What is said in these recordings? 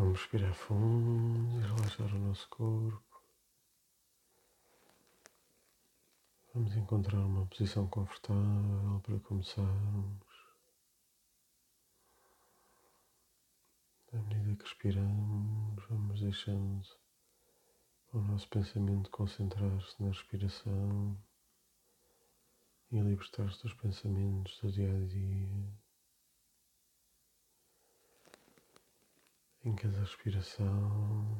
Vamos respirar fundo e relaxar o nosso corpo. Vamos encontrar uma posição confortável para começarmos. À medida que respiramos, vamos deixando o nosso pensamento concentrar-se na respiração e libertar-se dos pensamentos do dia a dia. Em cada respiração,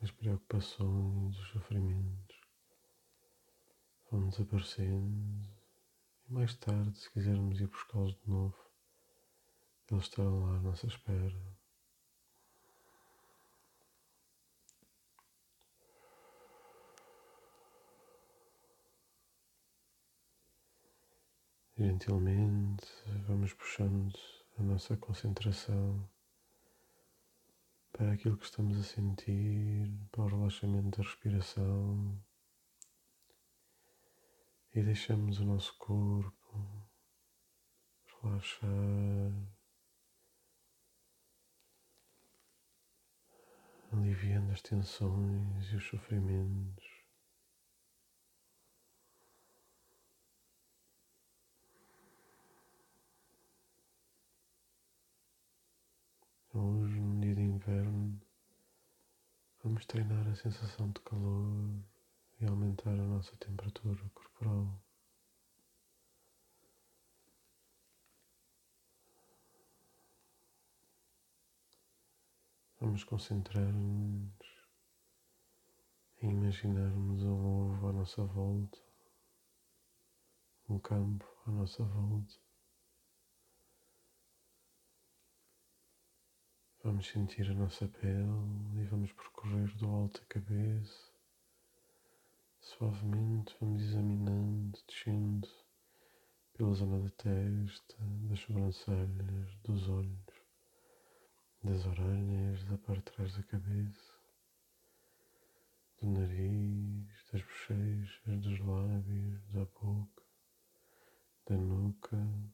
as preocupações, os sofrimentos vão desaparecendo e mais tarde, se quisermos ir buscá-los de novo, eles estarão lá à nossa espera. Gentilmente vamos puxando a nossa concentração para aquilo que estamos a sentir, para o relaxamento da respiração e deixamos o nosso corpo relaxar, aliviando as tensões e os sofrimentos. Hoje, no dia de inverno, vamos treinar a sensação de calor e aumentar a nossa temperatura corporal. Vamos concentrar-nos em imaginarmos um ovo à nossa volta, um campo à nossa volta. Vamos sentir a nossa pele e vamos percorrer do alto da cabeça. Suavemente vamos examinando, descendo pela zona da testa, das sobrancelhas, dos olhos, das orelhas, da parte de trás da cabeça, do nariz, das bochechas, dos lábios, da boca, da nuca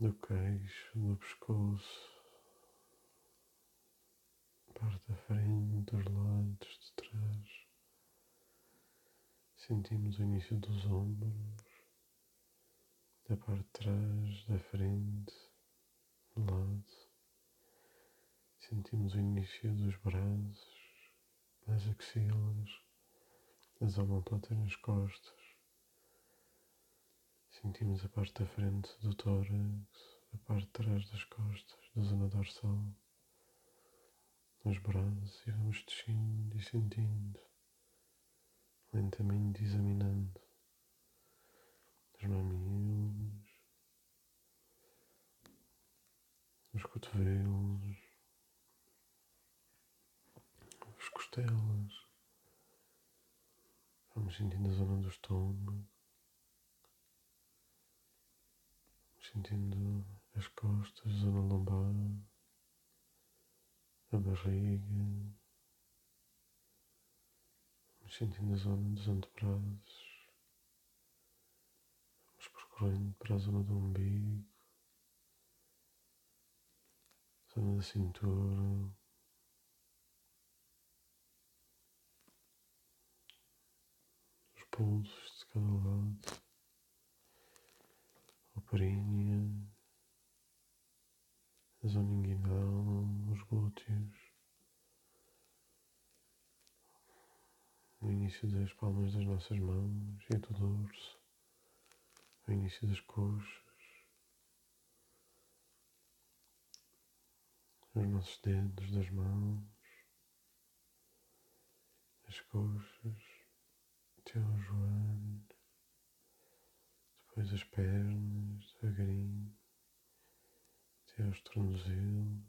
do queixo, do pescoço, parte da frente, dos lados, de trás. Sentimos o início dos ombros, da parte de trás, da frente, do lado. Sentimos o início dos braços, das axilas, das omoplatas nas costas. Sentimos a parte da frente do tórax, a parte de trás das costas, da zona dorsal, nos braços e vamos descendo e sentindo, lentamente examinando os mamilos, os cotovelos, as costelas. Vamos sentindo a zona do estômago. Sentindo as costas, a zona lombar, a barriga, sentindo a zona dos antebraços, vamos percorrendo para a zona do umbigo, zona da cintura. Os pulsos de cada lado perínea, a zona inguinal, os glúteos, o início das palmas das nossas mãos e do dorso, o início das coxas, os nossos dedos das mãos, as coxas, até ao joelho depois as pernas, devagarinho, até aos tornozelos,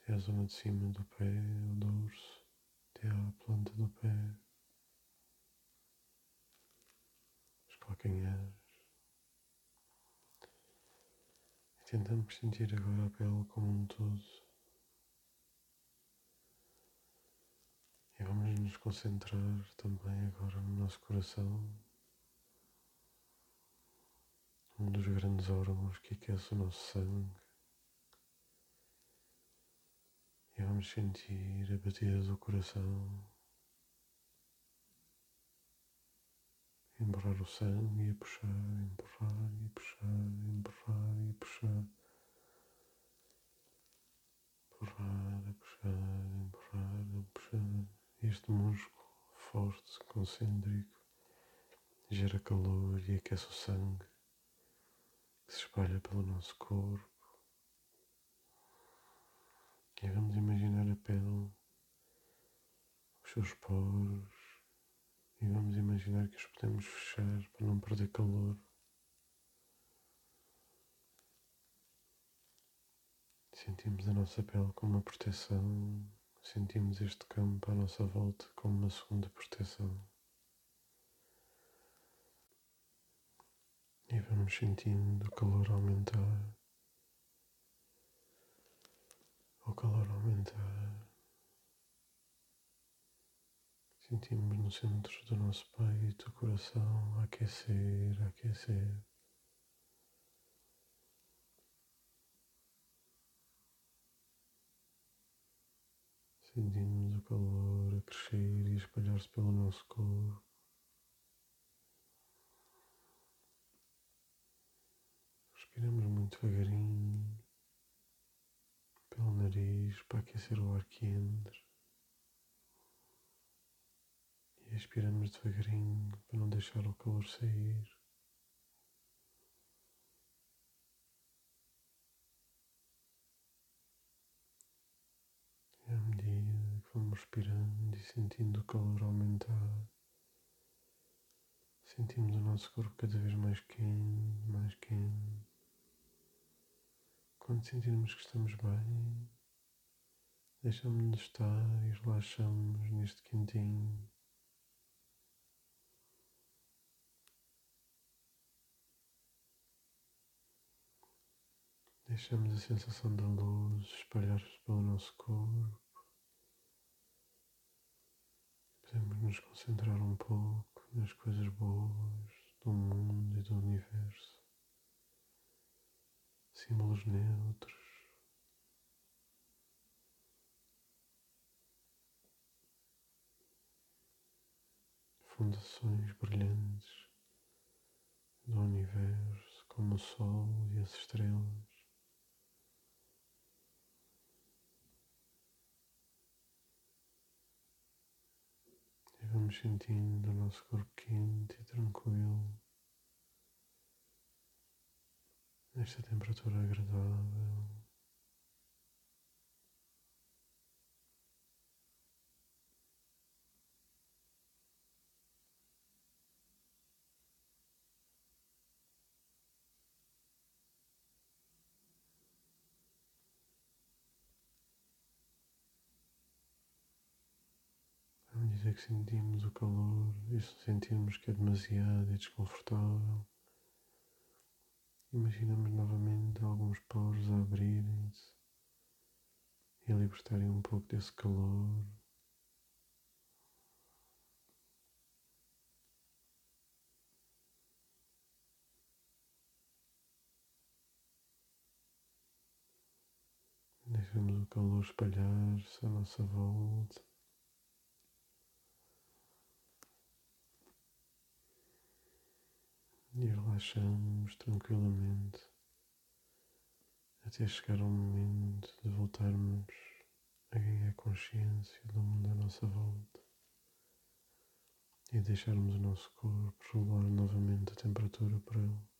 até à zona de cima do pé, o dorso, até à planta do pé, os calcanhares. E tentamos sentir agora a pele como um todo. E vamos nos concentrar também agora no nosso coração um dos grandes órgãos que aquece o nosso sangue. E vamos sentir a batida do coração. Empurrar o sangue e puxar, empurrar e puxar, empurrar e puxar. Empurrar, a puxar, empurrar, a puxar. Este músculo forte, concêntrico, gera calor e aquece o sangue se espalha pelo nosso corpo. E vamos imaginar a pele, os seus poros, e vamos imaginar que os podemos fechar para não perder calor. Sentimos a nossa pele como uma proteção, sentimos este campo à nossa volta como uma segunda proteção. E vamos sentindo o calor aumentar, o calor aumentar. Sentimos no centro do nosso peito o coração aquecer, aquecer. Sentimos o calor a crescer e espalhar-se pelo nosso corpo. Respiramos muito devagarinho pelo nariz para aquecer o ar que entra. E expiramos devagarinho para não deixar o calor sair. E à medida que vamos respirando e sentindo o calor aumentar, sentimos o nosso corpo cada vez mais quente, mais quente. Quando sentirmos que estamos bem, deixamos de estar e relaxamos neste quentinho. Deixamos a sensação da luz espalhar-se pelo nosso corpo. Podemos nos concentrar um pouco nas coisas boas do mundo e do universo. Símbolos neutros. Fundações brilhantes do universo, como o Sol e as estrelas. vamos sentindo o nosso corpo quente e tranquilo, nesta temperatura agradável. medida que sentimos o calor e sentimos que é demasiado e desconfortável, imaginamos novamente alguns poros abrirem-se e libertarem um pouco desse calor. Deixamos o calor espalhar-se à nossa volta. E relaxamos tranquilamente até chegar ao momento de voltarmos a ganhar consciência do mundo à nossa volta e deixarmos o nosso corpo regular novamente a temperatura para ele.